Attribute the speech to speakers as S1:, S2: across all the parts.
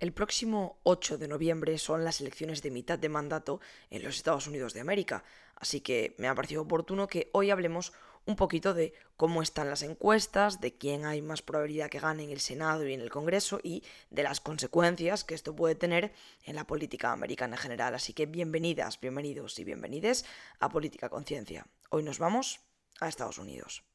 S1: El próximo 8 de noviembre son las elecciones de mitad de mandato en los Estados Unidos de América, así que me ha parecido oportuno que hoy hablemos un poquito de cómo están las encuestas, de quién hay más probabilidad que gane en el Senado y en el Congreso y de las consecuencias que esto puede tener en la política americana en general. Así que bienvenidas, bienvenidos y bienvenides a Política Conciencia. Hoy nos vamos a Estados Unidos.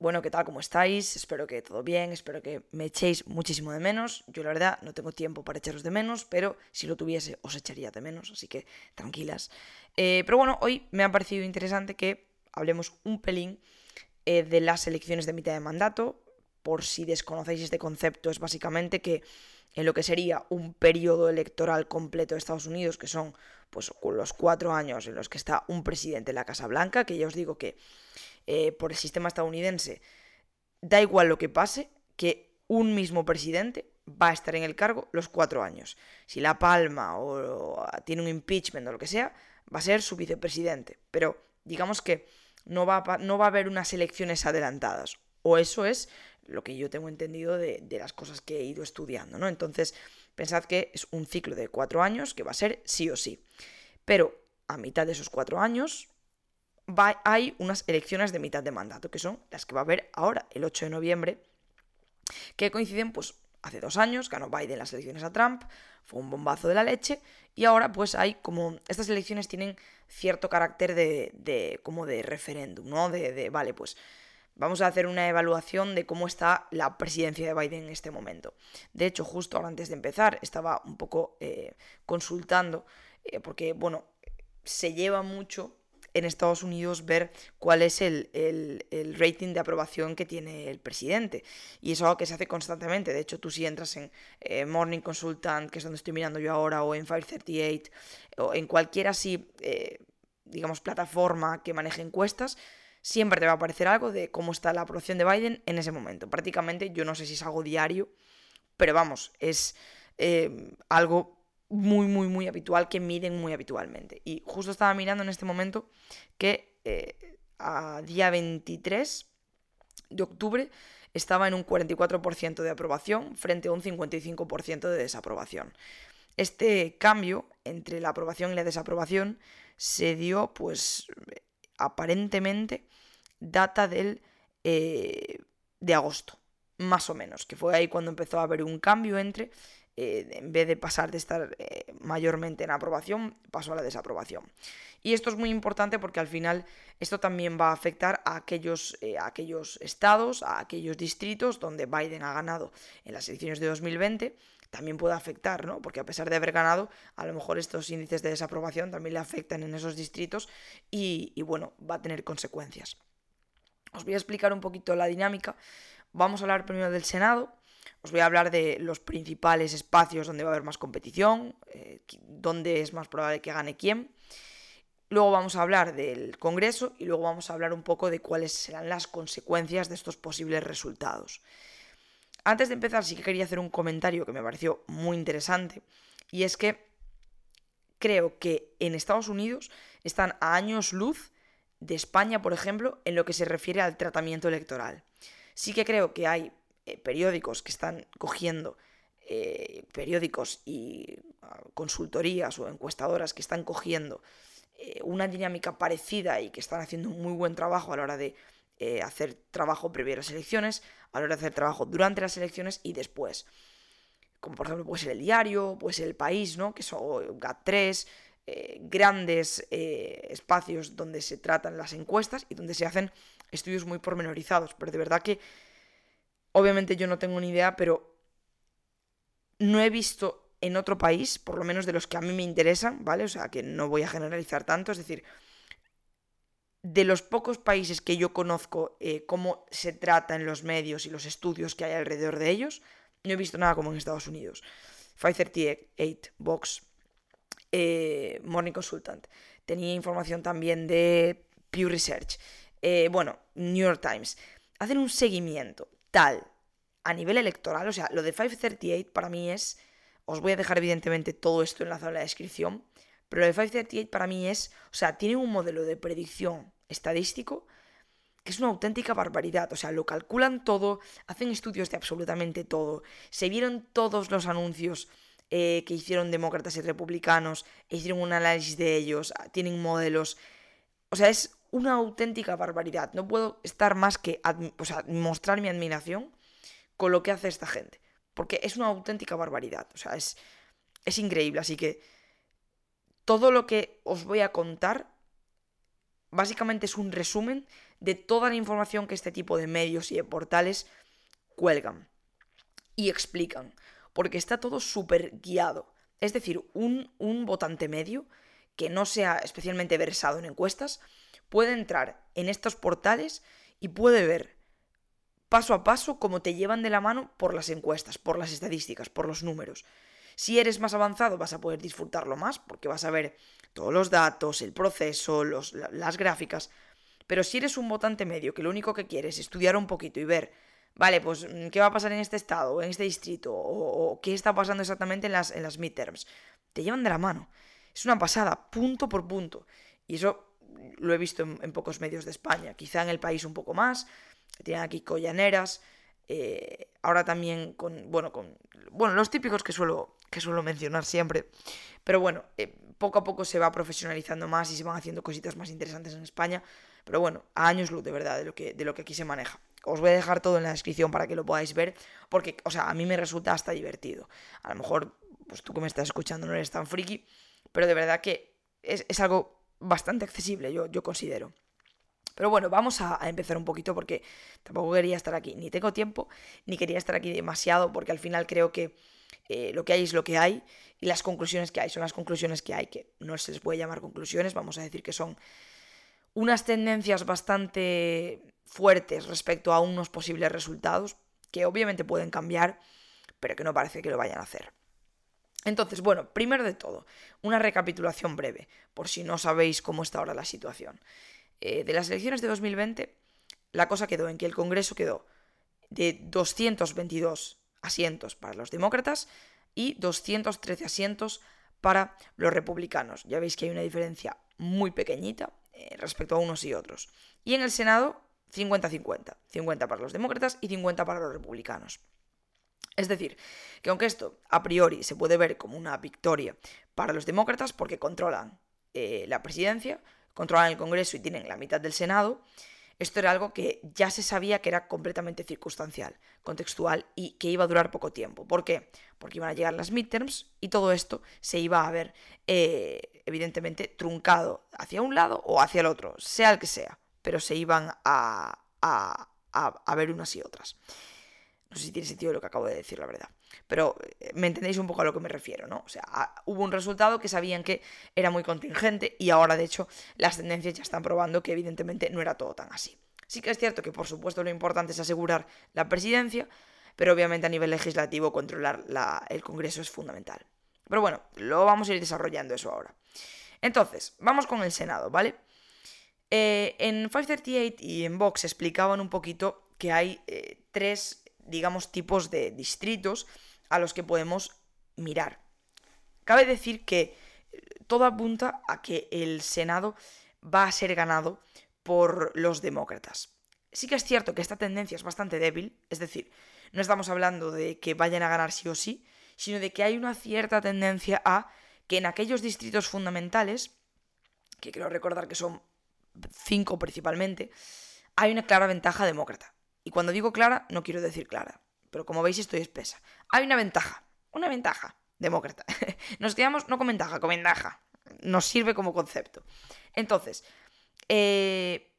S1: Bueno, ¿qué tal? ¿Cómo estáis? Espero que todo bien, espero que me echéis muchísimo de menos. Yo la verdad no tengo tiempo para echaros de menos, pero si lo tuviese os echaría de menos, así que tranquilas. Eh, pero bueno, hoy me ha parecido interesante que hablemos un pelín eh, de las elecciones de mitad de mandato. Por si desconocéis este concepto, es básicamente que en lo que sería un periodo electoral completo de Estados Unidos, que son pues los cuatro años en los que está un presidente en la Casa Blanca, que ya os digo que eh, por el sistema estadounidense, da igual lo que pase, que un mismo presidente va a estar en el cargo los cuatro años. Si la palma o, tiene un impeachment o lo que sea, va a ser su vicepresidente. Pero digamos que no va a, no va a haber unas elecciones adelantadas. O eso es lo que yo tengo entendido de, de, las cosas que he ido estudiando, ¿no? Entonces, pensad que es un ciclo de cuatro años que va a ser sí o sí. Pero a mitad de esos cuatro años, hay unas elecciones de mitad de mandato, que son las que va a haber ahora, el 8 de noviembre, que coinciden, pues, hace dos años, ganó Biden las elecciones a Trump, fue un bombazo de la leche, y ahora, pues, hay como, estas elecciones tienen cierto carácter de, de como de referéndum, ¿no? De, de, vale, pues, vamos a hacer una evaluación de cómo está la presidencia de Biden en este momento. De hecho, justo antes de empezar, estaba un poco eh, consultando, eh, porque, bueno, se lleva mucho en Estados Unidos ver cuál es el, rating de aprobación que tiene el presidente. Y es algo que se hace constantemente. De hecho, tú si entras en eh, Morning Consultant, que es donde estoy mirando yo ahora, o en 538, o en cualquier así, eh, digamos, plataforma que maneje encuestas, siempre te va a aparecer algo de cómo está la aprobación de Biden en ese momento. Prácticamente, yo no sé si es algo diario, pero vamos, es eh, algo muy, muy, muy habitual, que miden muy habitualmente. Y justo estaba mirando en este momento que eh, a día 23 de octubre estaba en un 44% de aprobación frente a un 55% de desaprobación. Este cambio entre la aprobación y la desaprobación se dio, pues, aparentemente, data del eh, de agosto, más o menos, que fue ahí cuando empezó a haber un cambio entre eh, en vez de pasar de estar eh, mayormente en aprobación, pasó a la desaprobación. Y esto es muy importante porque al final esto también va a afectar a aquellos, eh, aquellos estados, a aquellos distritos donde Biden ha ganado en las elecciones de 2020 también puede afectar, ¿no? Porque a pesar de haber ganado, a lo mejor estos índices de desaprobación también le afectan en esos distritos y, y, bueno, va a tener consecuencias. Os voy a explicar un poquito la dinámica. Vamos a hablar primero del Senado, os voy a hablar de los principales espacios donde va a haber más competición, eh, dónde es más probable que gane quién. Luego vamos a hablar del Congreso y luego vamos a hablar un poco de cuáles serán las consecuencias de estos posibles resultados. Antes de empezar sí que quería hacer un comentario que me pareció muy interesante y es que creo que en Estados Unidos están a años luz de España, por ejemplo, en lo que se refiere al tratamiento electoral. Sí que creo que hay eh, periódicos que están cogiendo, eh, periódicos y ah, consultorías o encuestadoras que están cogiendo eh, una dinámica parecida y que están haciendo un muy buen trabajo a la hora de hacer trabajo previo a las elecciones, a la hora de hacer trabajo durante las elecciones y después. Como por ejemplo puede ser el diario, puede ser el país, ¿no? Que son GAT3, grandes espacios donde se tratan las encuestas y donde se hacen estudios muy pormenorizados. Pero de verdad que Obviamente yo no tengo ni idea, pero no he visto en otro país, por lo menos de los que a mí me interesan, ¿vale? O sea, que no voy a generalizar tanto, es decir, de los pocos países que yo conozco eh, cómo se trata en los medios y los estudios que hay alrededor de ellos, no he visto nada como en Estados Unidos. 538, Vox, eh, Morning Consultant. Tenía información también de Pew Research. Eh, bueno, New York Times. Hacen un seguimiento tal a nivel electoral, o sea, lo de 538 para mí es, os voy a dejar evidentemente todo esto enlazado en la descripción, Pero el 538 para mí es, o sea, tiene un modelo de predicción estadístico que es una auténtica barbaridad. O sea, lo calculan todo, hacen estudios de absolutamente todo. Se vieron todos los anuncios eh, que hicieron demócratas y republicanos, hicieron un análisis de ellos, tienen modelos. O sea, es una auténtica barbaridad. No puedo estar más que, mostrar mi admiración con lo que hace esta gente. Porque es una auténtica barbaridad. O sea, es, es increíble. Así que todo lo que os voy a contar básicamente es un resumen de toda la información que este tipo de medios y de portales cuelgan y explican. Porque está todo súper guiado. Es decir, un, un votante medio que no sea especialmente versado en encuestas puede entrar en estos portales y puede ver paso a paso cómo te llevan de la mano por las encuestas, por las estadísticas, por los números. Si eres más avanzado vas a poder disfrutarlo más porque vas a ver todos los datos, el proceso, las gráficas. Pero si eres un votante medio que lo único que quieres es estudiar un poquito y ver, vale, pues mm, qué va a pasar en este estado, en este distrito, o, qué está pasando exactamente en las, en las midterms, te llevan de la mano. Es una pasada, punto por punto. Y eso lo he visto en, pocos medios de España. Quizá en el país un poco más. Tienen aquí collaneras. Eh, ahora también con, bueno, con, bueno, los típicos que suelo, que suelo mencionar siempre. Pero bueno, eh, poco a poco se va profesionalizando más y se van haciendo cositas más interesantes en España. Pero bueno, a años luz de verdad de lo que, de lo que aquí se maneja. Os voy a dejar todo en la descripción para que lo podáis ver, porque, o sea, a mí me resulta hasta divertido. A lo mejor, pues tú que me estás escuchando no eres tan friki, pero de verdad que es, algo bastante accesible, yo, yo considero. Pero bueno, vamos a, empezar un poquito porque tampoco quería estar aquí, ni tengo tiempo, ni quería estar aquí demasiado, porque al final creo que eh, lo que hay es lo que hay y las conclusiones que hay son las conclusiones que hay, que no se les puede llamar conclusiones, vamos a decir que son unas tendencias bastante fuertes respecto a unos posibles resultados, que obviamente pueden cambiar, pero que no parece que lo vayan a hacer. Entonces, bueno, primero de todo, una recapitulación breve, por si no sabéis cómo está ahora la situación. Eh, de las elecciones de 2020, la cosa quedó en que el Congreso quedó de 222 asientos para los demócratas y 213 asientos para los republicanos. Ya veis que hay una diferencia muy pequeñita eh, respecto a unos y otros. Y en el Senado, 50-50. 50 para los demócratas y 50 para los republicanos. Es decir, que aunque esto a priori se puede ver como una victoria para los demócratas porque controlan eh, la presidencia, controlan el Congreso y tienen la mitad del Senado, esto era algo que ya se sabía que era completamente circunstancial, contextual y que iba a durar poco tiempo. ¿Por qué? Porque iban a llegar las midterms y todo esto se iba a ver, eh, evidentemente, truncado hacia un lado o hacia el otro, sea el que sea, pero se iban a, a, a ver unas y otras. No sé si tiene sentido lo que acabo de decir, la verdad. Pero eh, me entendéis un poco a lo que me refiero, ¿no? O sea, hubo un resultado que sabían que era muy contingente y ahora, de hecho, las tendencias ya están probando que evidentemente no era todo tan así. Sí que es cierto que, por supuesto, lo importante es asegurar la presidencia, pero obviamente a nivel legislativo controlar el Congreso es fundamental. Pero bueno, lo vamos a ir desarrollando eso ahora. Entonces, vamos con el Senado, ¿vale? Eh, en 538 y en Vox explicaban un poquito que hay eh, tres digamos, tipos de distritos a los que podemos mirar. Cabe decir que eh, todo apunta a que el Senado va a ser ganado por los demócratas. Sí que es cierto que esta tendencia es bastante débil, es decir, no estamos hablando de que vayan a ganar sí o sí, sino de que hay una cierta tendencia a que en aquellos distritos fundamentales, que quiero recordar que son cinco principalmente, hay una clara ventaja demócrata. Y cuando digo clara, no quiero decir clara. Pero como veis, estoy espesa. Hay una ventaja. Una ventaja. Demócrata. Nos quedamos no con ventaja, con ventaja. Nos sirve como concepto. Entonces, eh,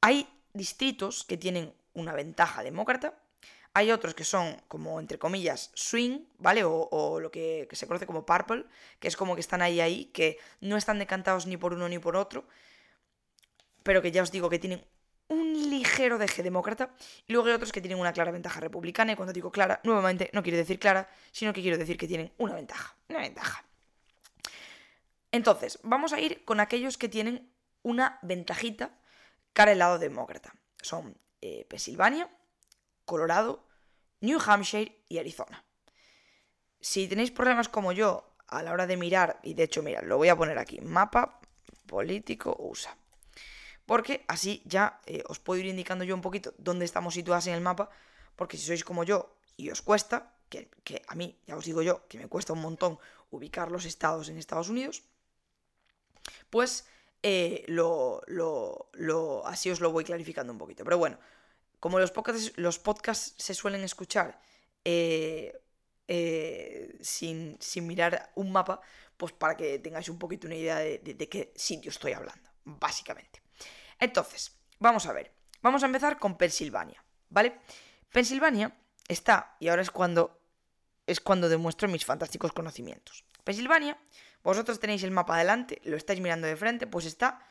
S1: hay distritos que tienen una ventaja demócrata. Hay otros que son como, entre comillas, swing, ¿vale? O, lo que, se conoce como purple, que es como que están ahí, ahí, que no están decantados ni por uno ni por otro, pero que ya os digo que tienen un ligero deje demócrata y luego hay otros que tienen una clara ventaja republicana y cuando digo clara, nuevamente no quiero decir clara, sino que quiero decir que tienen una ventaja, una ventaja. Entonces, vamos a ir con aquellos que tienen una ventajita cara al lado demócrata. Son eh, Pensilvania, Colorado, New Hampshire y Arizona. Si tenéis problemas como yo a la hora de mirar, y de hecho, mira, lo voy a poner aquí, mapa político USA. Porque así ya eh, os puedo ir indicando yo un poquito dónde estamos situados en el mapa, porque si sois como yo y os cuesta, que, a mí, ya os digo yo, que me cuesta un montón ubicar los estados en Estados Unidos, pues eh, así os lo voy clarificando un poquito. Pero bueno, como los podcasts, se suelen escuchar eh, sin, mirar un mapa, pues para que tengáis un poquito una idea de, de, qué sitio estoy hablando, básicamente. Entonces, vamos a ver. Vamos a empezar con Pensilvania, ¿vale? Pensilvania está, y ahora es cuando, es cuando demuestro mis fantásticos conocimientos. Pensilvania vosotros tenéis el mapa adelante, lo estáis mirando de frente, pues está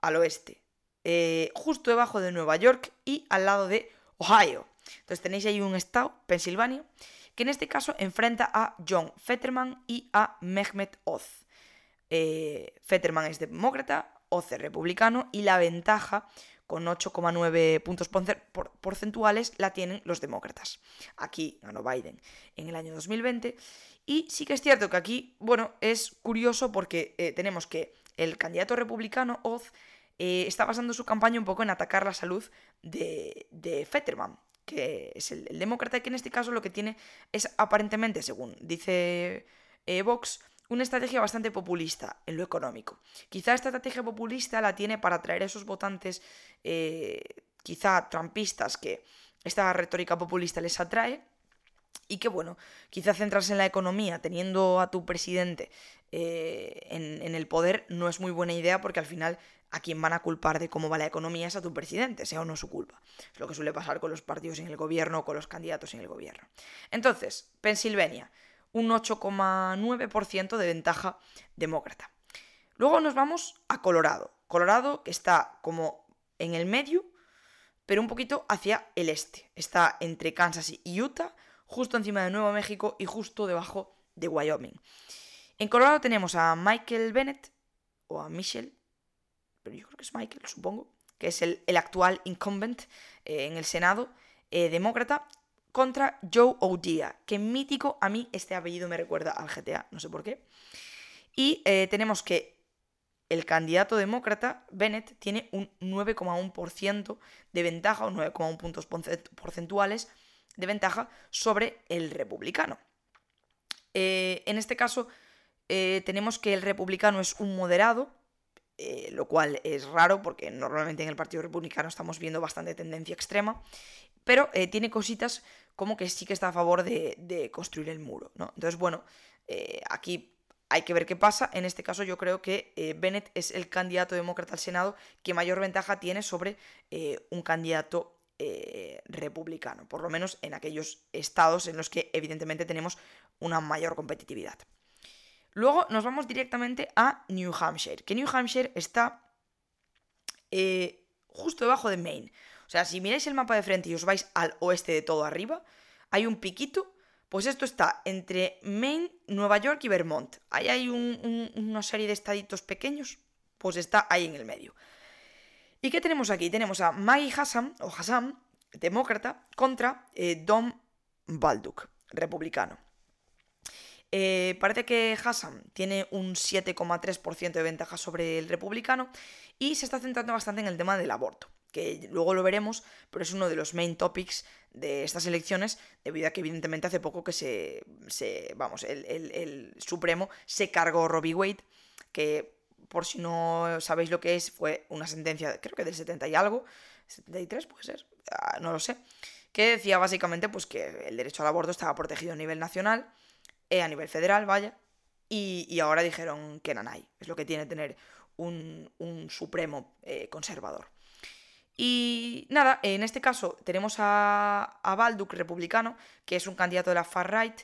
S1: al oeste, eh, justo debajo de Nueva York y al lado de Ohio. Entonces tenéis ahí un estado, Pensilvania, que en este caso enfrenta a John Fetterman y a Mehmet Oz. Eh, Fetterman es demócrata, Oz es republicano y la ventaja con 8,9 puntos porcentuales la tienen los demócratas. Aquí ganó Biden en el año 2020 y sí que es cierto que aquí, bueno, es curioso porque eh, tenemos que el candidato republicano, Oz, eh, está basando su campaña un poco en atacar la salud de, de Fetterman, que es el, demócrata, que en este caso lo que tiene es aparentemente, según dice eh, Vox, una estrategia bastante populista en lo económico. Quizá esta estrategia populista la tiene para atraer a esos votantes, quizá trampistas, que esta retórica populista les atrae, y que bueno, quizá centrarse en la economía teniendo a tu presidente eh, en, el poder no es muy buena idea porque al final a quien van a culpar de cómo va la economía es a tu presidente, sea o no su culpa. Es lo que suele pasar con los partidos en el gobierno o con los candidatos en el gobierno. Entonces, Pensilvania, un 8,9% de ventaja demócrata. Luego nos vamos a Colorado. Colorado que está como en el medio, pero un poquito hacia el este. Está entre Kansas y Utah justo encima de Nuevo México y justo debajo de Wyoming. En Colorado tenemos a Michael Bennett, o a Michelle, pero yo creo que es Michael, supongo, que es el, actual incumbent eh, en el Senado, eh, demócrata, contra Joe O'Dea, que mítico, a mí este apellido me recuerda al GTA, no sé por qué. Y eh, tenemos que el candidato demócrata, Bennett, tiene un 9,1% de ventaja, o 9,1 puntos porcentuales de ventaja sobre el republicano. Eh, en este caso, eh, tenemos que el republicano es un moderado, eh, lo cual es raro porque normalmente en el Partido Republicano estamos viendo bastante tendencia extrema, pero tiene cositas como que sí que está a favor de, construir el muro. ¿no? Entonces, bueno, aquí hay que ver qué pasa. En este caso yo creo que Bennett es el candidato demócrata al Senado que mayor ventaja tiene sobre un candidato eh, republicano, por lo menos en aquellos estados en los que evidentemente tenemos una mayor competitividad. Luego nos vamos directamente a New Hampshire, que New Hampshire está eh, justo debajo de Maine. O sea, si miráis el mapa de frente y os vais al oeste de todo arriba, hay un piquito, pues esto está entre Maine, Nueva York y Vermont. Ahí hay una serie de estaditos pequeños, pues está ahí en el medio. ¿Y qué tenemos aquí? Tenemos a Maggie Hassan, o Hassan, demócrata, contra eh, Don Balduck, republicano. Eh, parece que Hassan tiene un 7,3% de ventaja sobre el republicano y se está centrando bastante en el tema del aborto, que luego lo veremos, pero es uno de los main topics de estas elecciones, debido a que evidentemente hace poco que se, vamos, el, el Supremo se cargó Robbie Wade, que por si no sabéis lo que es, fue una sentencia, creo que del 70 y algo, 73 puede ser, ah, no lo sé, que decía básicamente pues que el derecho al aborto estaba protegido a nivel nacional, eh, a nivel federal, vaya, y, ahora dijeron que nanay, es lo que tiene tener un, supremo eh, conservador. Y nada, en este caso tenemos a, a Balduc, republicano, que es un candidato de la far-right,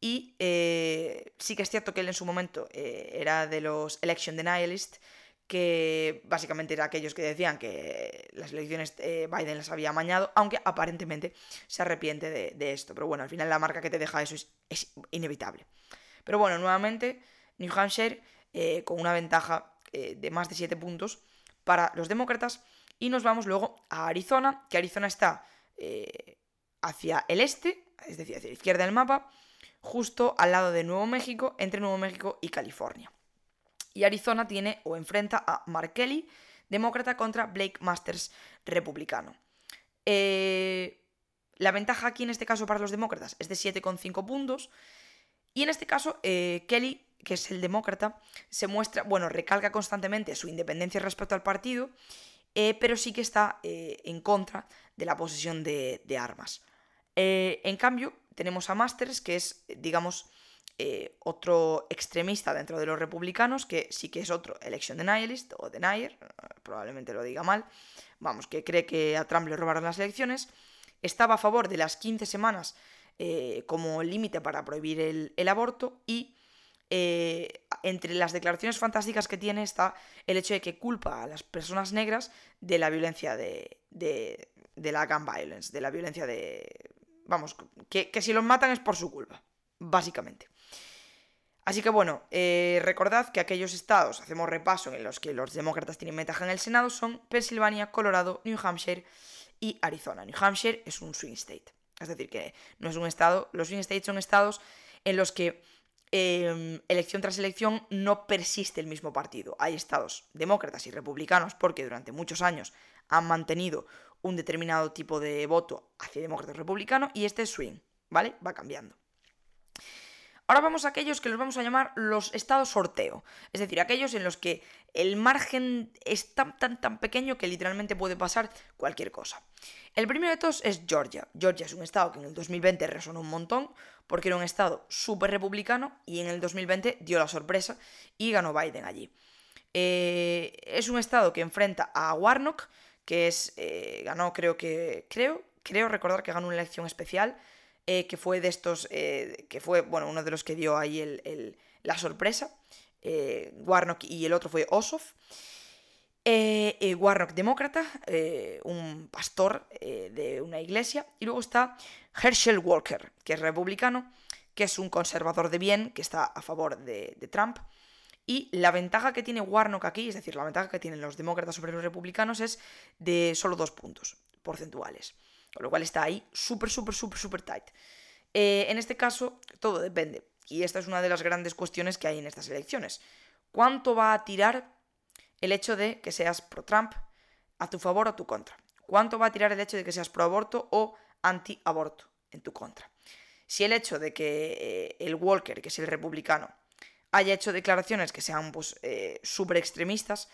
S1: y eh, sí que es cierto que él en su momento era de los election denialists, que básicamente era aquellos que decían que las elecciones eh, Biden las había amañado, aunque aparentemente se arrepiente de, esto. Pero bueno, al final la marca que te deja eso es, inevitable. Pero bueno, nuevamente New Hampshire con una ventaja de más de 7 puntos para los demócratas. Y nos vamos luego a Arizona, que Arizona está hacia el este, es decir, hacia la izquierda del mapa, justo al lado de Nuevo México, entre Nuevo México y California. Y Arizona tiene o enfrenta a Mark Kelly, demócrata, contra Blake Masters, republicano. Eh, la ventaja aquí en este caso para los demócratas es de 7,5 puntos. Y en este caso, eh, Kelly, que es el demócrata, se muestra, bueno, recalca constantemente su independencia respecto al partido, eh, pero sí que está en contra de la posesión de, de armas. en cambio, tenemos a Masters, que es, digamos, eh, otro extremista dentro de los republicanos, que sí que es otro election denialist o denier, probablemente lo diga mal, vamos, que cree que a Trump le robaron las elecciones, estaba a favor de las 15 semanas eh, como límite para prohibir el, aborto y eh, entre las declaraciones fantásticas que tiene está el hecho de que culpa a las personas negras de la violencia de, de, de la gun violence, de la violencia de... Vamos, que, que si los matan es por su culpa, básicamente. Así que bueno, eh, recordad que aquellos estados, hacemos repaso en los que los demócratas tienen ventaja en el Senado, son Pensilvania, Colorado, New Hampshire y Arizona. New Hampshire es un swing state. Es decir, que no es un estado, los swing states son estados en los que em, elección tras elección no persiste el mismo partido. Hay estados demócratas y republicanos porque durante muchos años han mantenido un determinado tipo de voto hacia demócrata y republicano y este es swing, ¿vale? Va cambiando. Ahora vamos a aquellos que los vamos a llamar los estados sorteo, es decir, aquellos en los que el margen es tan tan tan pequeño que literalmente puede pasar cualquier cosa. El primero de todos es Georgia. Georgia es un estado que en el 2020 resonó un montón porque era un estado súper republicano y en el 2020 dio la sorpresa y ganó Biden allí. Eh, es un estado que enfrenta a Warnock, que es eh, ganó creo que creo creo recordar que ganó una elección especial eh, que fue de estos, eh, que fue, bueno, uno de los que dio ahí el, la sorpresa, eh, Warnock y el otro fue Ossoff. Warnock demócrata, un pastor de una iglesia, y luego está Herschel Walker, que es republicano, que es un conservador de bien, que está a favor de Trump. Y la ventaja que tiene Warnock aquí, es decir, la ventaja que tienen los demócratas sobre los republicanos es de solo dos puntos porcentuales. Con lo cual está ahí súper, súper, súper, súper tight. Eh, en este caso, todo depende. Y esta es una de las grandes cuestiones que hay en estas elecciones. ¿Cuánto va a tirar el hecho de que seas pro-Trump a tu favor o a tu contra? ¿Cuánto va a tirar el hecho de que seas pro-aborto o anti-aborto en tu contra? Si el hecho de que eh, el Walker, que es el republicano, haya hecho declaraciones que sean pues, eh, súper extremistas,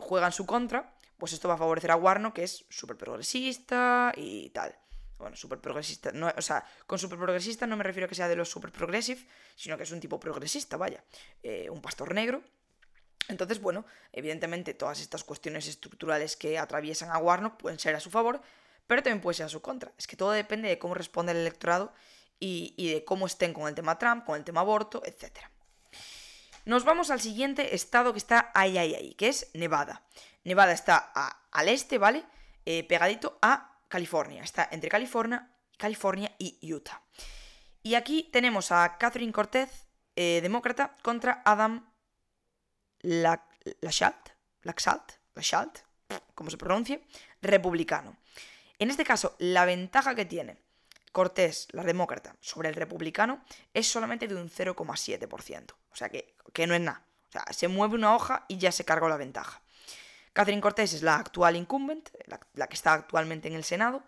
S1: juega en su contra, pues esto va a favorecer a Warno, que es súper progresista y tal. Bueno, súper progresista. No, o sea, con súper progresista no me refiero a que sea de los súper progressive, sino que es un tipo progresista, vaya. Eh, un pastor negro. Entonces, bueno, evidentemente todas estas cuestiones estructurales que atraviesan a Warnock pueden ser a su favor, pero también puede ser a su contra. Es que todo depende de cómo responde el electorado y, y de cómo estén con el tema Trump, con el tema aborto, etc. Nos vamos al siguiente estado que está ahí, ahí, ahí, que es Nevada. Nevada está al este, ¿vale? Eh, pegadito a California. Está entre California, California y Utah. Y aquí tenemos a Catherine Cortez, eh, demócrata, contra Adam Lachalt, Lachalt, Lachalt, como se pronuncie, republicano. En este caso, la ventaja que tiene Cortés, la demócrata, sobre el republicano es solamente de un 0,7%. O sea que, que no es nada. O sea, se mueve una hoja y ya se cargó la ventaja. Catherine Cortés es la actual incumbent, la, que está actualmente en el Senado.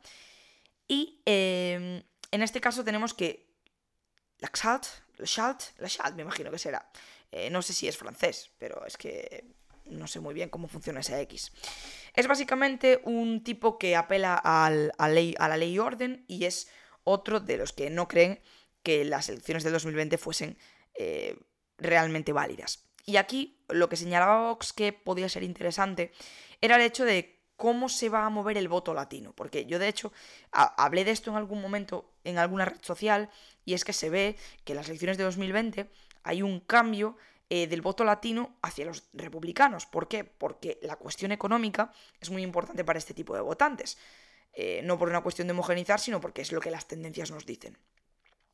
S1: Y em, en este caso tenemos que Laxalt, Lachalt, Lachalt me imagino que será. Eh, no sé si es francés, pero es que no sé muy bien cómo funciona esa X. Es básicamente un tipo que apela a la ley y orden y es otro de los que no creen que las elecciones del 2020 fuesen eh, realmente válidas. Y aquí lo que señalaba Vox que podía ser interesante era el hecho de cómo se va a mover el voto latino. Porque yo, de hecho, hablé de esto en algún momento en alguna red social y es que se ve que en las elecciones de 2020 hay un cambio eh, del voto latino hacia los republicanos. ¿Por qué? Porque la cuestión económica es muy importante para este tipo de votantes. Eh, no por una cuestión de homogenizar, sino porque es lo que las tendencias nos dicen.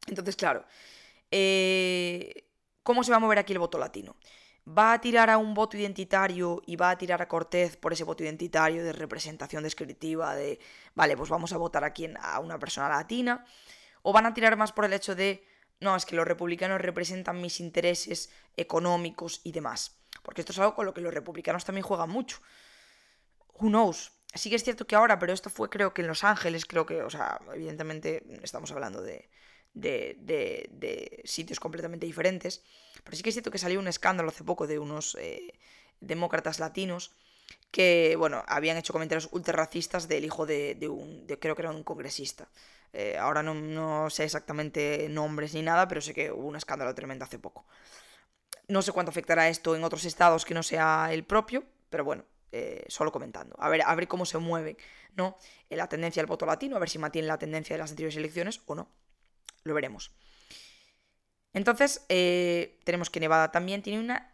S1: Entonces, claro, eh, ¿cómo se va a mover aquí el voto latino? va a tirar a un voto identitario y va a tirar a Cortés por ese voto identitario de representación descriptiva de, vale, pues vamos a votar aquí a una persona latina, o van a tirar más por el hecho de, no, es que los republicanos representan mis intereses económicos y demás. Porque esto es algo con lo que los republicanos también juegan mucho. Who knows? Sí que es cierto que ahora, pero esto fue creo que en Los Ángeles, creo que, o sea, evidentemente estamos hablando de, de, sitios completamente diferentes. Pero sí que es cierto que salió un escándalo hace poco de unos eh, demócratas latinos que, bueno, habían hecho comentarios ultra racistas del hijo de, un, creo que era un congresista. Eh, ahora no, sé exactamente nombres ni nada, pero sé que hubo un escándalo tremendo hace poco. No sé cuánto afectará esto en otros estados que no sea el propio, pero bueno, eh, solo comentando. A ver, a ver cómo se mueve, ¿no? La tendencia del voto latino, a ver si mantiene la tendencia de las anteriores elecciones o no. Lo veremos. Entonces, eh, tenemos que Nevada también tiene una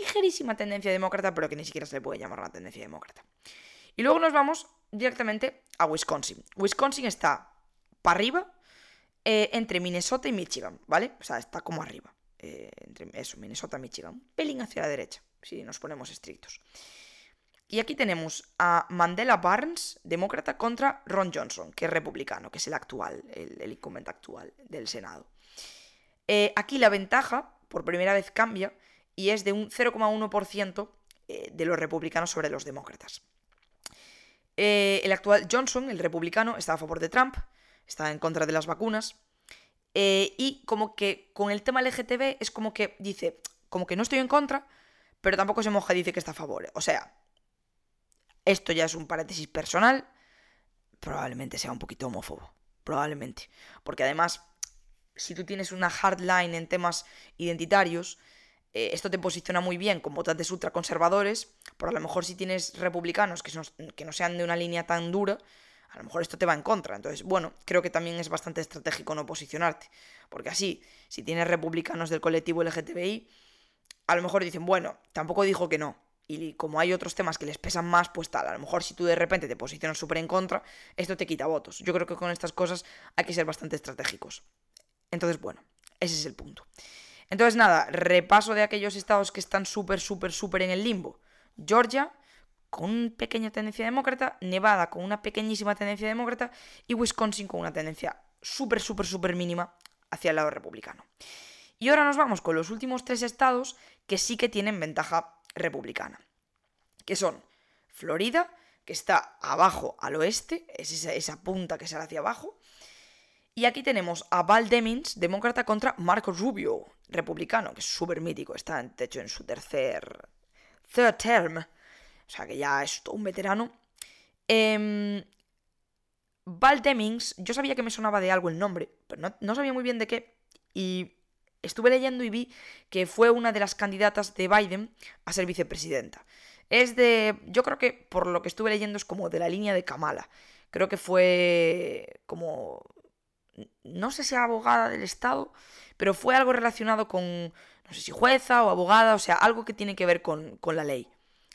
S1: ligerísima tendencia demócrata, pero que ni siquiera se le puede llamar una tendencia demócrata. Y luego nos vamos directamente a Wisconsin. Wisconsin está para arriba eh, entre Minnesota y Michigan, ¿vale? O sea, está como arriba. Eh, entre eso, Minnesota y Michigan. Pelín hacia la derecha, si nos ponemos estrictos. Y aquí tenemos a Mandela Barnes, demócrata, contra Ron Johnson, que es republicano, que es el actual, el, incumbente actual del Senado. Eh, aquí la ventaja, por primera vez, cambia y es de un 0,1% eh, de los republicanos sobre los demócratas. Eh, el actual Johnson, el republicano, está a favor de Trump, está en contra de las vacunas. y como que con el tema LGTB es como que dice, como que no estoy en contra, pero tampoco se moja y dice que está a favor. O sea, esto ya es un paréntesis personal, probablemente sea un poquito homófobo. Probablemente. Porque además, si tú tienes una hardline en temas identitarios, eh, esto te posiciona muy bien con votantes ultraconservadores, pero a lo mejor si tienes republicanos que, que no sean de una línea tan dura, a lo mejor esto te va en contra. Entonces, bueno, creo que también es bastante estratégico no posicionarte. Porque así, si tienes republicanos del colectivo LGTBI, a lo mejor dicen, bueno, tampoco dijo que no, y como hay otros temas que les pesan más, pues tal, a lo mejor si tú de repente te posicionas súper en contra, esto te quita votos. Yo creo que con estas cosas hay que ser bastante estratégicos. Entonces, bueno, ese es el punto. Entonces, nada, repaso de aquellos estados que están súper, súper, súper en el limbo. Georgia, con una pequeña tendencia demócrata, Nevada con una pequeñísima tendencia demócrata y Wisconsin con una tendencia súper, súper, súper mínima hacia el lado republicano. Y ahora nos vamos con los últimos tres estados que sí que tienen ventaja republicana, que son Florida, que está abajo al oeste, es esa, punta que sale hacia abajo, y aquí tenemos a Val Demings, demócrata, contra Marco Rubio, republicano, que es súper mítico, está de hecho en su tercer third term, o sea que ya es todo un veterano. Eh, Val Demings, yo sabía que me sonaba de algo el nombre, pero no, no sabía muy bien de qué, y estuve leyendo y vi que fue una de las candidatas de Biden a ser vicepresidenta. Es de, yo creo que por lo que estuve leyendo es como de la línea de Kamala. Creo que fue como, no sé si abogada del Estado, pero fue algo relacionado con, no sé si jueza o abogada, o sea, algo que tiene que ver con, con la ley.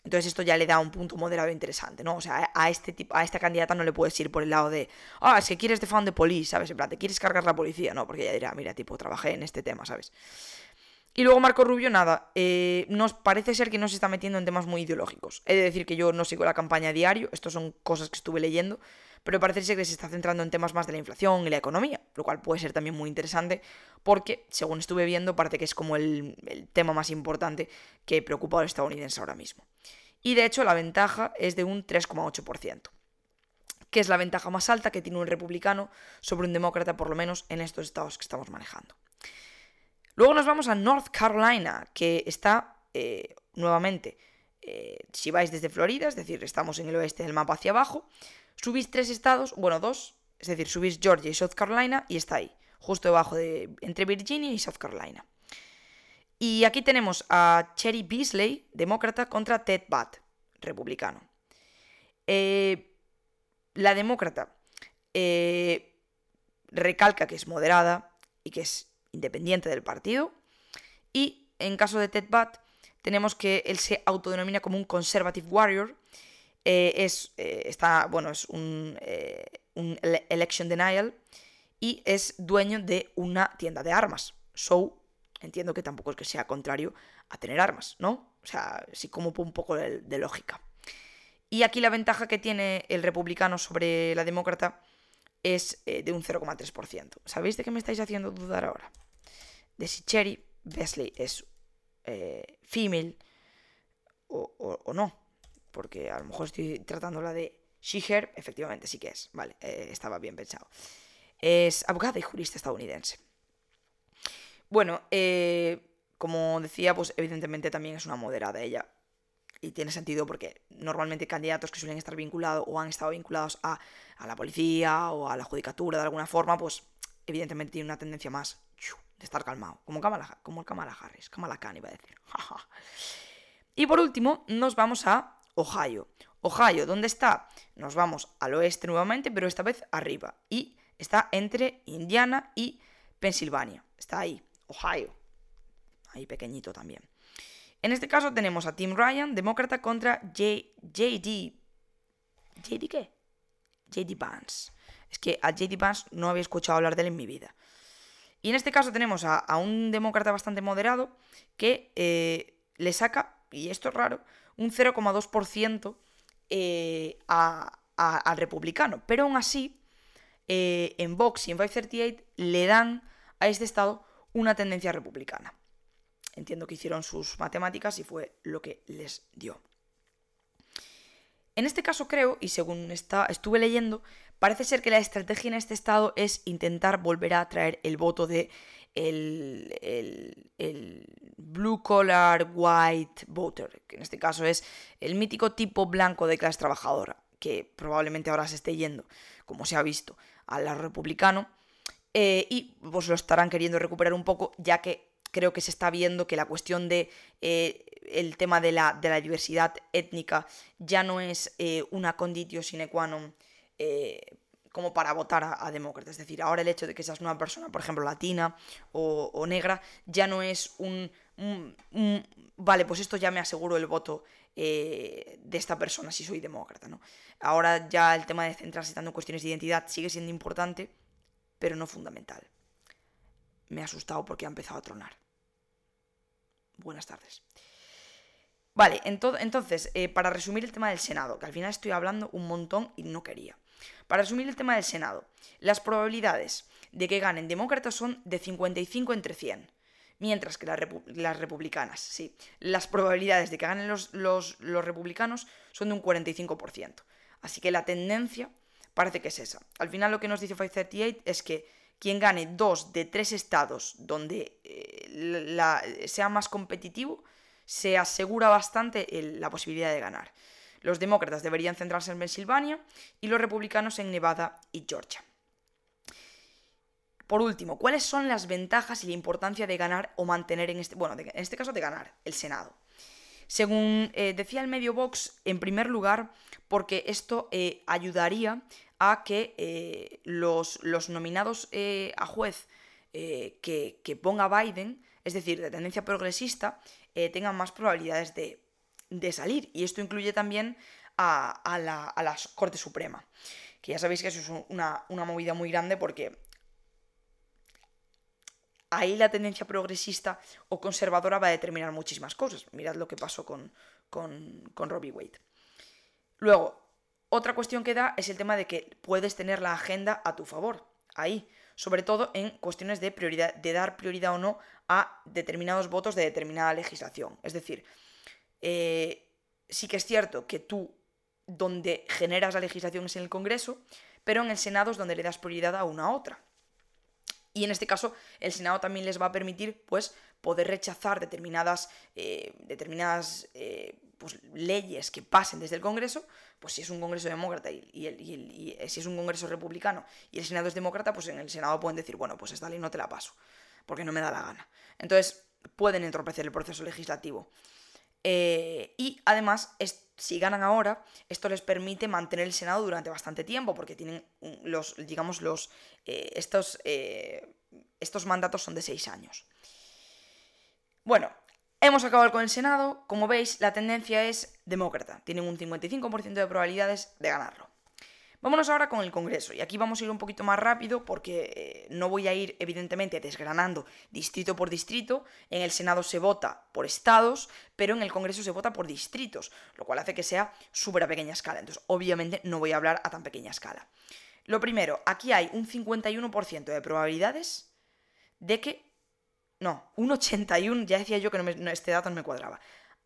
S1: Entonces esto ya le da un punto moderado interesante, ¿no? O sea, a este tipo, a esta candidata no le puedes ir por el lado de, ah, es que quieres defund de police, ¿sabes? En plan, te quieres cargar la policía, no, porque ella dirá, mira, tipo, trabajé en este tema, ¿sabes? Y luego Marco Rubio, nada, eh, nos parece ser que no se está metiendo en temas muy ideológicos. He de decir que yo no sigo la campaña a diario, esto son cosas que estuve leyendo, pero parece ser que se está centrando en temas más de la inflación y la economía, lo cual puede ser también muy interesante, porque, según estuve viendo, parece que es como el, tema más importante que preocupa al estadounidense ahora mismo. Y de hecho la ventaja es de un 3,8%, que es la ventaja más alta que tiene un republicano sobre un demócrata, por lo menos en estos estados que estamos manejando. Luego nos vamos a North Carolina, que está eh, nuevamente, eh, si vais desde Florida, es decir, estamos en el oeste del mapa hacia abajo, subís tres estados, bueno, dos, es decir, subís Georgia y South Carolina y está ahí, justo debajo de, entre Virginia y South Carolina. Y aquí tenemos a Cherry Beasley, demócrata, contra Ted Budd, republicano. Eh, la demócrata eh, recalca que es moderada y que es independiente del partido. Y en caso de Ted Budd, tenemos que él se autodenomina como un conservative warrior. Eh, es, está, bueno, es un, un, election denial y es dueño de una tienda de armas. So, entiendo que tampoco es que sea contrario a tener armas, ¿no? O sea, sí como un poco de, lógica. Y aquí la ventaja que tiene el republicano sobre la demócrata es eh, de un 0,3%. ¿Sabéis de qué me estáis haciendo dudar ahora? de si Cherry Besley es eh, female o, no. Porque a lo mejor estoy tratando la de she, efectivamente sí que es. Vale, eh, estaba bien pensado. Es abogada y jurista estadounidense. Bueno, eh, como decía, pues evidentemente también es una moderada ella. Y tiene sentido porque normalmente candidatos que suelen estar vinculados o han estado vinculados a, a la policía o a la judicatura de alguna forma, pues evidentemente tiene una tendencia más de estar calmado, como Kamala, como Kamala Harris, Kamala Khan iba a decir. y por último, nos vamos a Ohio. Ohio, ¿dónde está? Nos vamos al oeste nuevamente, pero esta vez arriba. Y está entre Indiana y Pensilvania. Está ahí, Ohio. Ahí pequeñito también. En este caso tenemos a Tim Ryan, demócrata, contra JD. ¿JD qué? JD Vance. Es que a JD Vance no había escuchado hablar de él en mi vida. Y en este caso tenemos a, un demócrata bastante moderado que eh, le saca, y esto es raro, un 0,2% eh, al republicano. Pero aún así, eh, en Vox y en 538 le dan a este estado una tendencia republicana. Entiendo que hicieron sus matemáticas y fue lo que les dio. En este caso creo, y según está, estuve leyendo, parece ser que la estrategia en este estado es intentar volver a atraer el voto de el, el, blue collar white voter, que en este caso es el mítico tipo blanco de clase trabajadora, que probablemente ahora se esté yendo, como se ha visto, al lado republicano, eh, y pues lo estarán queriendo recuperar un poco, ya que creo que se está viendo que la cuestión de eh, el tema de la, de la, diversidad étnica ya no es eh, una conditio sine qua non como para votar a, demócratas. Es decir, ahora el hecho de que seas una persona, por ejemplo, latina o, negra, ya no es un, Vale, pues esto ya me aseguro el voto de esta persona si soy demócrata, ¿no? Ahora ya el tema de centrarse tanto en cuestiones de identidad sigue siendo importante, pero no fundamental. Me ha asustado porque ha empezado a tronar. Buenas tardes. Vale, entonces, eh, para resumir el tema del Senado, que al final estoy hablando un montón y no quería. Para resumir el tema del Senado, las probabilidades de que ganen demócratas son de 55 entre 100. Mientras que las, republicanas, sí, las probabilidades de que ganen los, republicanos son de un 45%. Así que la tendencia parece que es esa. Al final lo que nos dice 538 es que quien gane dos de tres estados donde eh, sea más competitivo, se asegura bastante la posibilidad de ganar. Los demócratas deberían centrarse en Pensilvania y los republicanos en Nevada y Georgia. Por último, ¿cuáles son las ventajas y la importancia de ganar o mantener en este, bueno, en este caso de ganar el Senado? Según eh, decía el medio Vox, en primer lugar, porque esto eh, ayudaría a que eh, los, nominados a juez eh, que, ponga Biden, es decir, de tendencia progresista, tengan más probabilidades de, salir. Y esto incluye también a, la, Corte Suprema. Que ya sabéis que eso es una, movida muy grande porque ahí la tendencia progresista o conservadora va a determinar muchísimas cosas. Mirad lo que pasó con, con, con Robbie Wade. Luego, otra cuestión que da es el tema de que puedes tener la agenda a tu favor, ahí, sobre todo en cuestiones de prioridad, de dar prioridad o no a determinados votos de determinada legislación. Es decir, eh, sí que es cierto que tú donde generas la legislación es en el Congreso, pero en el Senado es donde le das prioridad a una a otra. Y en este caso, el Senado también les va a permitir, pues, poder rechazar determinadas, eh, determinadas eh, pues, leyes que pasen desde el Congreso, pues si es un Congreso demócrata y, y, eh, si es un Congreso republicano y el Senado es demócrata, pues en el Senado pueden decir, bueno, pues esta ley no te la paso, porque no me da la gana. Entonces, pueden entorpecer el proceso legislativo. Eh, y además, si ganan ahora, esto les permite mantener el Senado durante bastante tiempo, porque tienen los, digamos, los, eh, estos, estos mandatos son de seis años. Bueno, Hemos acabado con el Senado, como veis la tendencia es demócrata, tienen un 55% de probabilidades de ganarlo. Vámonos ahora con el Congreso, y aquí vamos a ir un poquito más rápido porque eh, no voy a ir evidentemente desgranando distrito por distrito, en el Senado se vota por estados, pero en el Congreso se vota por distritos, lo cual hace que sea súper a pequeña escala, entonces obviamente no voy a hablar a tan pequeña escala. Lo primero, aquí hay un 51% de probabilidades de que No, un 81, ya decía yo que no este dato no me cuadraba.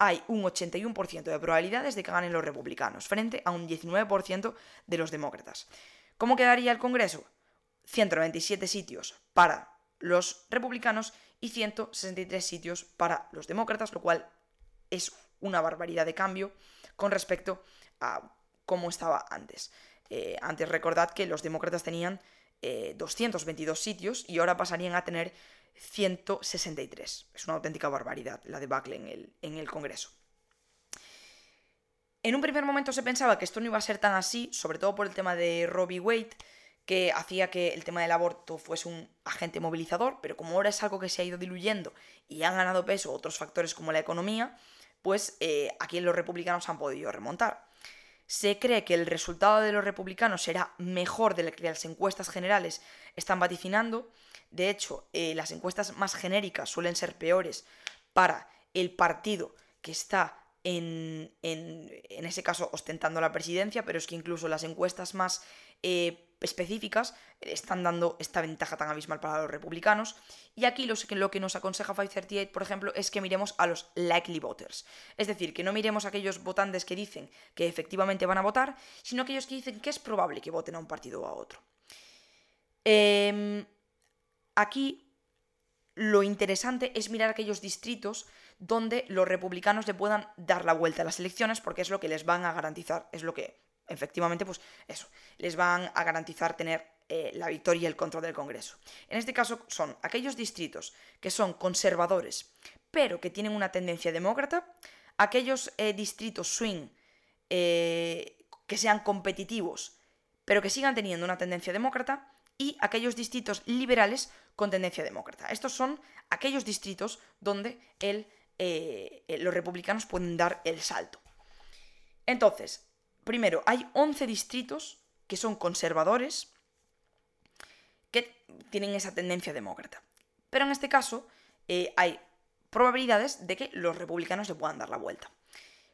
S1: Hay un 81% de probabilidades de que ganen los republicanos, frente a un 19% de los demócratas. ¿Cómo quedaría el Congreso? 197 sitios para los republicanos y 163 sitios para los demócratas, lo cual es una barbaridad de cambio con respecto a cómo estaba antes. Eh, antes recordad que los demócratas tenían 222 eh, sitios y ahora pasarían a tener 163. Es una auténtica barbaridad la debacle en el, en el Congreso. En un primer momento se pensaba que esto no iba a ser tan así, sobre todo por el tema de Robbie Wade, que hacía que el tema del aborto fuese un agente movilizador, pero como ahora es algo que se ha ido diluyendo y han ganado peso otros factores como la economía, pues eh, aquí los republicanos han podido remontar. Se cree que el resultado de los republicanos será mejor de lo que las encuestas generales están vaticinando. De hecho, eh, las encuestas más genéricas suelen ser peores para el partido que está en, en, ese caso ostentando la presidencia, pero es que incluso las encuestas más eh, específicas están dando esta ventaja tan abismal para los republicanos. Y aquí lo, lo que nos aconseja 538, por ejemplo, es que miremos a los likely voters. Es decir, que no miremos a aquellos votantes que dicen que efectivamente van a votar, sino aquellos que dicen que es probable que voten a un partido o a otro. Em, aquí lo interesante es mirar aquellos distritos donde los republicanos le puedan dar la vuelta a las elecciones porque es lo que les van a garantizar, es lo que efectivamente, pues eso, les van a garantizar tener eh, la victoria y el control del Congreso. En este caso son aquellos distritos que son conservadores, pero que tienen una tendencia demócrata, aquellos eh, distritos swing eh, que sean competitivos, pero que sigan teniendo una tendencia demócrata, y aquellos distritos liberales con tendencia demócrata. Estos son aquellos distritos donde los republicanos pueden dar el salto. Entonces, primero, hay 11 distritos que son conservadores, que tienen esa tendencia demócrata. Pero en este caso eh, hay probabilidades de que los republicanos le puedan dar la vuelta.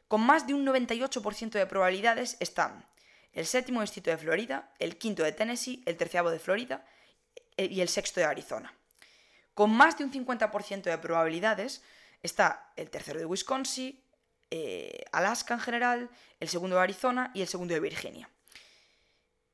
S1: Con más de un 98% de probabilidades están el séptimo distrito de Florida, el quinto de Tennessee, el terceavo de Florida eh, y el sexto de Arizona. Con más de un 50% de probabilidades está el tercero de Wisconsin, eh, Alaska en general, el segundo de Arizona y el segundo de Virginia.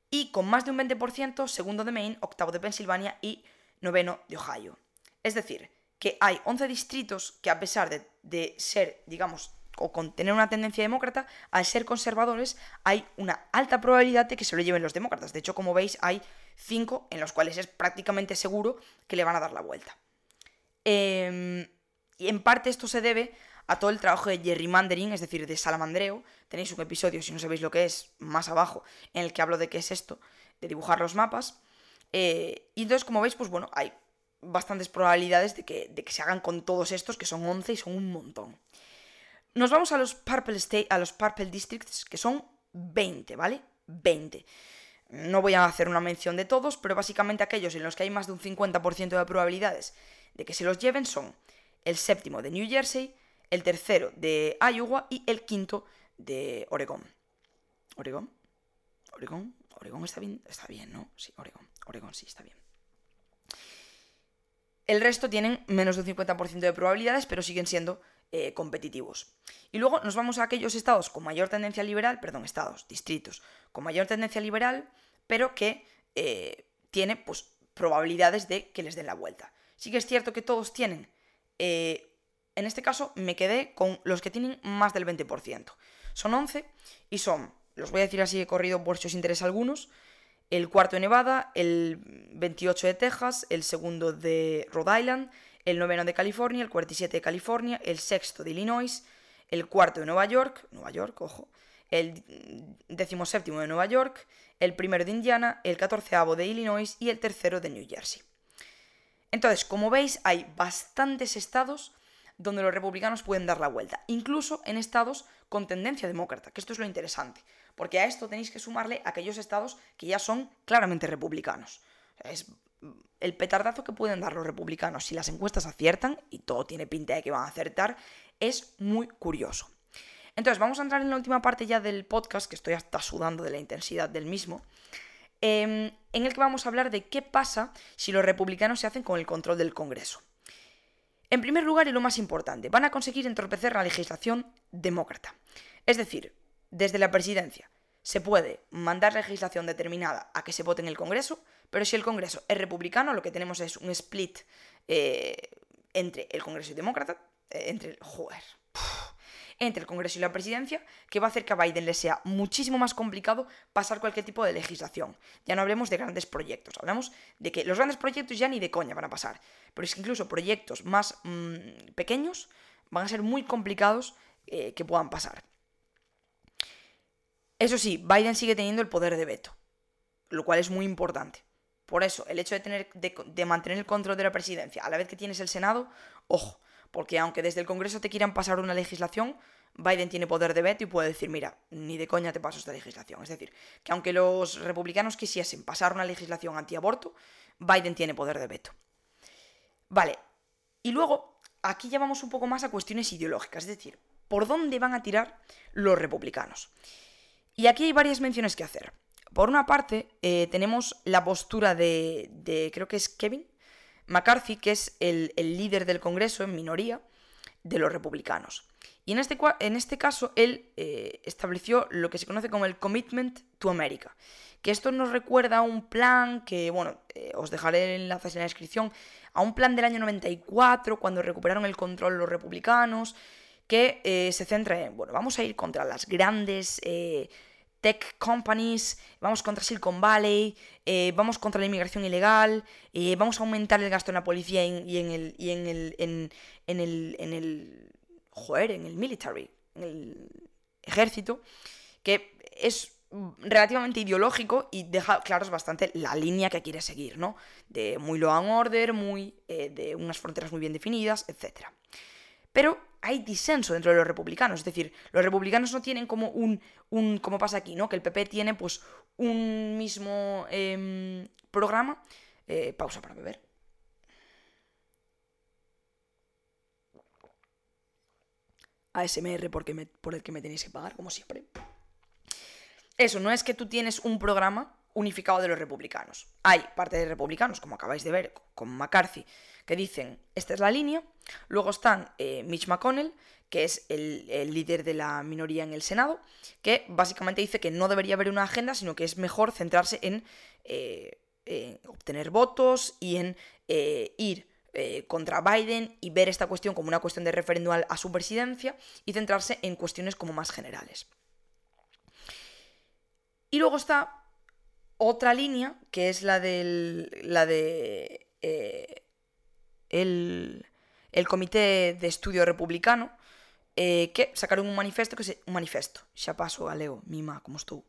S1: Y con más de un 20%, segundo de Maine, octavo de Pensilvania y noveno de Ohio. Es decir, que hay 11 distritos que a pesar de, ser, digamos, o con tener una tendencia demócrata, al ser conservadores, hay una alta probabilidad de que se lo lleven los demócratas. De hecho, como veis, hay 5 en los cuales es prácticamente seguro que le van a dar la vuelta. Em, y en parte esto se debe a todo el trabajo de gerrymandering, es decir, de salamandreo. Tenéis un episodio, si no sabéis lo que es, más abajo, en el que hablo de qué es esto, de dibujar los mapas. Eh, y entonces, como veis, pues bueno, hay bastantes probabilidades de que, de que se hagan con todos estos, que son 11 y son un montón. Nos vamos a los Purple, State, a los Purple Districts, que son 20, ¿vale? 20. No voy a hacer una mención de todos, pero básicamente aquellos en los que hay más de un 50% de probabilidades de que se los lleven son el séptimo de New Jersey, el tercero de Iowa y el quinto de Oregón. ¿Oregón? ¿Oregón? ¿Oregón está bien? Está bien, ¿no? Sí, Oregón. Oregón sí, está bien. El resto tienen menos de un 50% de probabilidades, pero siguen siendo eh, competitivos. Y luego nos vamos a aquellos estados con mayor tendencia liberal, perdón, estados, distritos, con mayor tendencia liberal, pero que eh, tiene pues, probabilidades de que les den la vuelta. Sí que es cierto que todos tienen eh, en este caso me quedé con los que tienen más del 20%. Son 11 y son, los voy a decir así de corrido por si os interesa algunos, el cuarto de Nevada, el 28 de Texas, el segundo de Rhode Island, el noveno de California, el 47 de California, el sexto de Illinois, el cuarto de Nueva York, Nueva York, ojo, el decimoséptimo de Nueva York, el primero de Indiana, el catorceavo de Illinois y el tercero de New Jersey. Entonces, como veis, hay bastantes estados donde los republicanos pueden dar la vuelta, incluso en estados con tendencia demócrata, que esto es lo interesante, porque a esto tenéis que sumarle aquellos estados que ya son claramente republicanos. Es el petardazo que pueden dar los republicanos si las encuestas aciertan, y todo tiene pinta de que van a acertar, es muy curioso. Entonces, vamos a entrar en la última parte ya del podcast, que estoy hasta sudando de la intensidad del mismo, em, en el que vamos a hablar de qué pasa si los republicanos se hacen con el control del Congreso. En primer lugar, y lo más importante, van a conseguir entorpecer la legislación demócrata. Es decir, desde la presidencia se puede mandar legislación determinada a que se vote en el Congreso, pero si el Congreso es republicano, lo que tenemos es un split eh, entre el Congreso y demócrata, eh, entre el... Joder entre el Congreso y la presidencia, que va a hacer que a Biden le sea muchísimo más complicado pasar cualquier tipo de legislación. Ya no hablemos de grandes proyectos, hablamos de que los grandes proyectos ya ni de coña van a pasar, pero es que incluso proyectos más mm, pequeños van a ser muy complicados eh, que puedan pasar. Eso sí, Biden sigue teniendo el poder de veto, lo cual es muy importante. Por eso, el hecho de, tener, de mantener el control de la presidencia a la vez que tienes el Senado, ojo, porque aunque desde el Congreso te quieran pasar una legislación, Biden tiene poder de veto y puede decir, mira, ni de coña te paso esta legislación. Es decir, que aunque los republicanos quisiesen pasar una legislación antiaborto, Biden tiene poder de veto. Vale, y luego aquí ya vamos un poco más a cuestiones ideológicas, es decir, ¿por dónde van a tirar los republicanos? Y aquí hay varias menciones que hacer. Por una parte, eh, tenemos la postura de, creo que es Kevin, McCarthy, que es el, líder del Congreso en minoría de los republicanos. Y en este, en este caso, él eh, estableció lo que se conoce como el Commitment to America. Que esto nos recuerda a un plan que, bueno, eh, os dejaré enlaces en la descripción, a un plan del año 94, cuando recuperaron el control los republicanos, que se centra en, bueno, vamos a ir contra las grandes tech companies, vamos contra Silicon Valley, eh, vamos contra la inmigración ilegal, eh, vamos a aumentar el gasto en la policía y en el, y en el, en, el, en el, joder, en el military, en el ejército, que es relativamente ideológico y deja claros bastante la línea que quiere seguir, ¿no? De muy law and order, muy, eh, de unas fronteras muy bien definidas, etc. Pero hay disenso dentro de los republicanos. Es decir, los republicanos no tienen como un, un como pasa aquí, ¿no? Que el PP tiene pues un mismo em, programa. Eh, pausa para beber. ASMR porque por el que me tenéis que pagar, como siempre. Eso, no es que tú tienes un programa unificado de los republicanos. Hay parte de republicanos, como acabáis de ver con McCarthy, que dicen, esta es la línea. Luego están eh, Mitch McConnell, que es el, líder de la minoría en el Senado, que básicamente dice que no debería haber una agenda, sino que es mejor centrarse en, eh, obtener votos y en eh, ir contra Biden y ver esta cuestión como una cuestión de referéndum a su presidencia y centrarse en cuestiones como más generales. Y luego está otra línea, que es la del. la de el, el Comité de Estudio Republicano, eh, que sacaron un manifesto que se... Un manifesto, xa paso a leo, mima, como estou.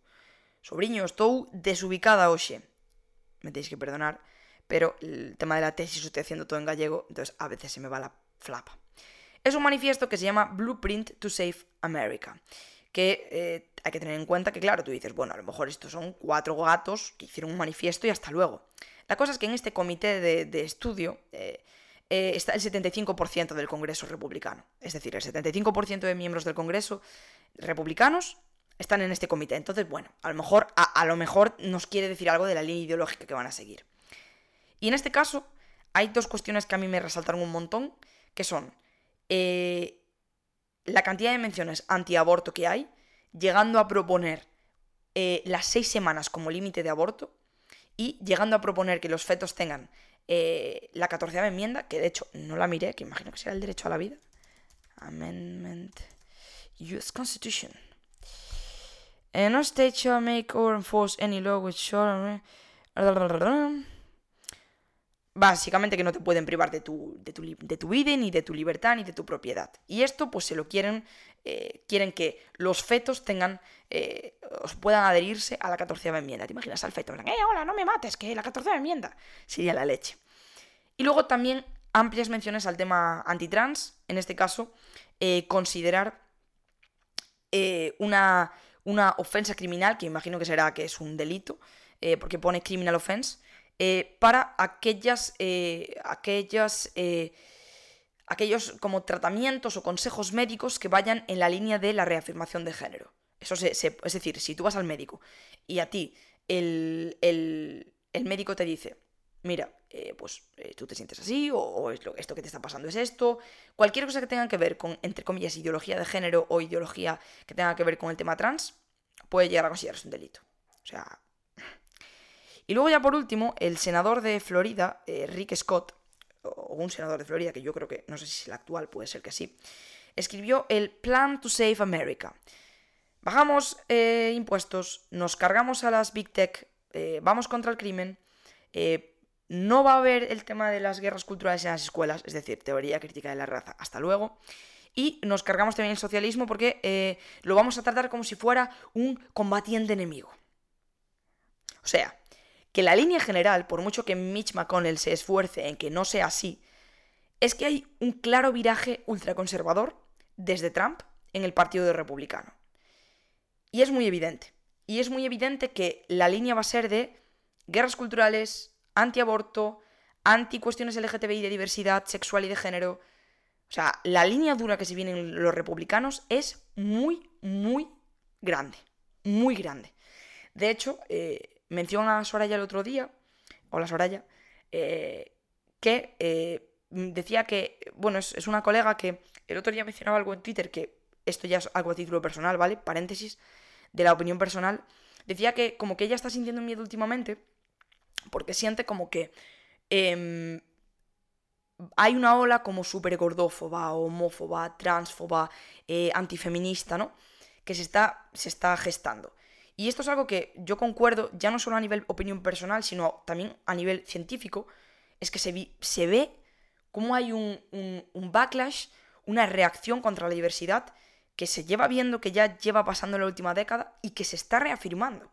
S1: Sobriño, estou desubicada hoxe. Me tenéis que perdonar, pero el tema de la tesis lo estoy haciendo todo en gallego, entonces a veces se me va la flapa. Es un manifiesto que se llama Blueprint to Save America, que eh, hay que tener en cuenta que, claro, tú dices, bueno, a lo mejor estos son cuatro gatos que hicieron un manifiesto y hasta luego. La cosa es que en este comité de, de estudio eh, eh, está el 75% del Congreso republicano. Es decir, el 75% de miembros del Congreso republicanos están en este comité. Entonces, bueno, a lo mejor, a, lo mejor nos quiere decir algo de la línea ideológica que van a seguir. Y en este caso, hay dos cuestiones que a mí me resaltaron un montón, que son eh, la cantidad de menciones antiaborto que hay, llegando a proponer eh, las seis semanas como límite de aborto y llegando a proponer que los fetos tengan eh, la 14 enmienda, que de hecho no la miré, que imagino que será el derecho a la vida. Amendment. US Constitution. No state shall make or enforce any law which shall... Básicamente que no te pueden privar de tu, de tu, de tu vida, ni de tu libertad, ni de tu propiedad. Y esto pues se lo quieren, eh, quieren que los fetos tengan, eh, puedan adherirse a la 14 enmienda. ¿Te imaginas al feto? Eh, hola, no me mates, que la 14 enmienda. Sería la leche. Y luego también amplias menciones al tema antitrans, en este caso, eh, considerar una, una ofensa criminal, que imagino que será que es un delito, porque pone criminal offense, eh, para aquellas, eh, aquellas eh, aquellos como tratamientos o consejos médicos que vayan en la línea de la reafirmación de género. Eso es decir, si tú vas al médico y a ti el, el, médico te dice, mira, eh, pues eh, tú te sientes así, o, es esto que te está pasando es esto. Cualquier cosa que tenga que ver con, entre comillas, ideología de género o ideología que tenga que ver con el tema trans, puede llegar a considerarse un delito. O sea. Y luego, ya por último, el senador de Florida, eh, Rick Scott, o un senador de Florida, que yo creo que, no sé si es el actual, puede ser que sí, escribió el Plan to Save America. Bajamos impuestos, nos cargamos a las Big Tech, vamos contra el crimen, no va a haber el tema de las guerras culturales en las escuelas, es decir, teoría crítica de la raza. Hasta luego. Y nos cargamos también el socialismo porque eh, lo vamos a tratar como si fuera un combatiente enemigo. O sea, que la línea general, por mucho que Mitch McConnell se esfuerce en que no sea así, es que hay un claro viraje ultraconservador desde Trump en el Partido Republicano. Y es muy evidente. Y es muy evidente que la línea va a ser de guerras culturales, antiaborto, anti cuestiones LGTBI de diversidad sexual y de género. O sea, la línea dura que se vienen los republicanos es muy, muy grande. Muy grande. De hecho, eh, menciona a Soraya el otro día, hola Soraya, eh, que eh, decía que, bueno, es, es, una colega que el otro día mencionaba algo en Twitter, que esto ya es algo a título personal, ¿vale? Paréntesis, de la opinión personal. Decía que como que ella está sintiendo miedo últimamente porque siente como que em, hay una ola como súper gordófoba, homófoba, transfoba, eh, antifeminista, ¿no? Que se está, se está gestando. Y esto es algo que yo concuerdo, ya no solo a nivel opinión personal, sino también a nivel científico, es que se, ve cómo hay un, backlash, una reacción contra la diversidad que se lleva viendo, que ya lleva pasando en la última década y que se está reafirmando.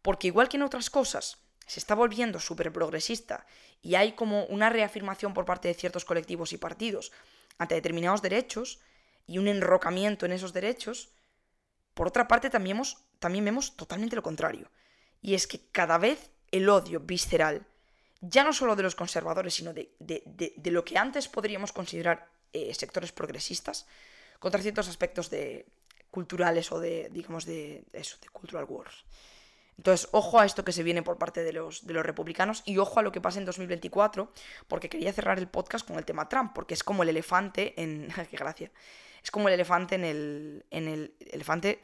S1: Porque igual que en otras cosas, se está volviendo súper progresista y hay como una reafirmación por parte de ciertos colectivos y partidos ante determinados derechos y un enrocamiento en esos derechos, por otra parte también, vemos totalmente lo contrario. Y es que cada vez el odio visceral, ya no solo de los conservadores, sino de, lo que antes podríamos considerar eh, sectores progresistas, contra ciertos aspectos de culturales o de, digamos, de eso, de cultural wars. Entonces, ojo a esto que se viene por parte de los, de los republicanos y ojo a lo que pasa en 2024, porque quería cerrar el podcast con el tema Trump, porque es como el elefante en... ¡Qué gracia! Es como el elefante en el... En el elefante...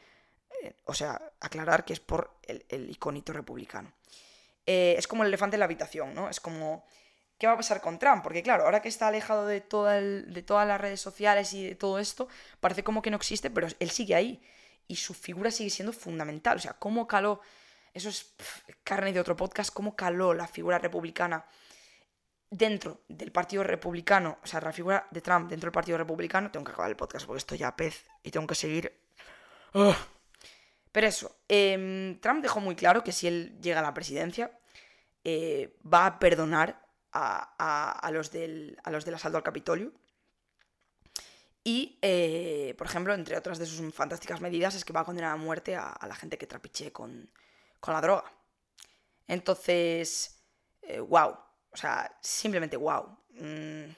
S1: Eh, o sea, aclarar que es por el, el iconito republicano. Eh, es como el elefante en la habitación, ¿no? Es como... ¿Qué va a pasar con Trump? Porque claro, ahora que está alejado de, todas las redes sociales y de todo esto, parece como que no existe, pero él sigue ahí. Y su figura sigue siendo fundamental. O sea, cómo caló eso es carne de otro podcast, cómo caló la figura republicana dentro del Partido Republicano, o sea, la figura de Trump dentro del Partido Republicano, tengo que acabar el podcast porque estoy ya pez y tengo que seguir. Pero eso, em, Trump dejó muy claro que si él llega a la presidencia, eh, va a perdonar a, los del, a los del asalto al Capitolio. Y, eh, por ejemplo, entre otras de sus fantásticas medidas, es que va a condenar a muerte a, la gente que trapiche con, con la droga. Entonces, wow, eh, o sea, simplemente wow. Mm,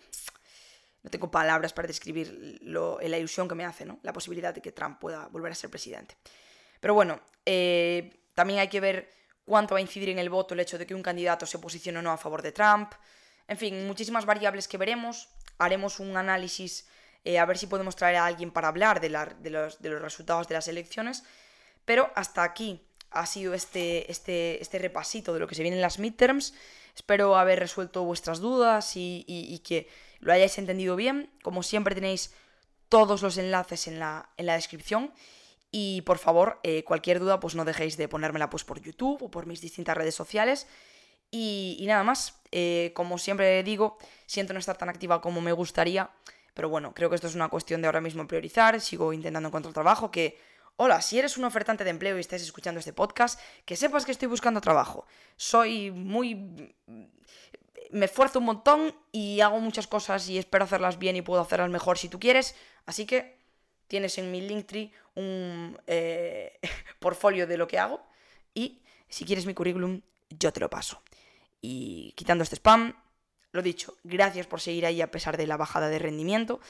S1: no tengo palabras para describir lo, la ilusión que me hace, ¿no? La posibilidad de que Trump pueda volver a ser presidente. Pero bueno, eh, también hay que ver cuánto va a incidir en el voto el hecho de que un candidato se posicione o no a favor de Trump. En fin, muchísimas variables que veremos. Haremos un análisis eh, a ver si podemos traer a alguien para hablar de, los, resultados de las elecciones. Pero hasta aquí ha sido este, este, este repasito de lo que se viene en las midterms. Espero haber resuelto vuestras dudas y, que lo hayáis entendido bien. Como siempre tenéis todos los enlaces en la, en la descripción. Y por favor, eh, cualquier duda, pues no dejéis de ponérmela pues, por YouTube o por mis distintas redes sociales. Y, nada más, eh, como siempre digo, siento no estar tan activa como me gustaría. Pero bueno, creo que esto es una cuestión de ahora mismo priorizar. Sigo intentando encontrar trabajo, que Hola, si eres un ofertante de empleo y estás escuchando este podcast, que sepas que estoy buscando trabajo. Soy muy... Me esfuerzo un montón y hago muchas cosas y espero hacerlas bien y puedo hacerlas mejor si tú quieres. Así que tienes en mi Linktree un eh, portfolio de lo que hago y si quieres mi currículum, yo te lo paso. Y quitando este spam, lo dicho, gracias por seguir ahí a pesar de la bajada de rendimiento.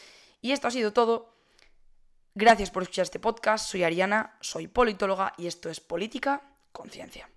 S1: Y esto ha sido todo. Gracias por escuchar este podcast. Soy Ariana, soy politóloga y esto es Política Conciencia.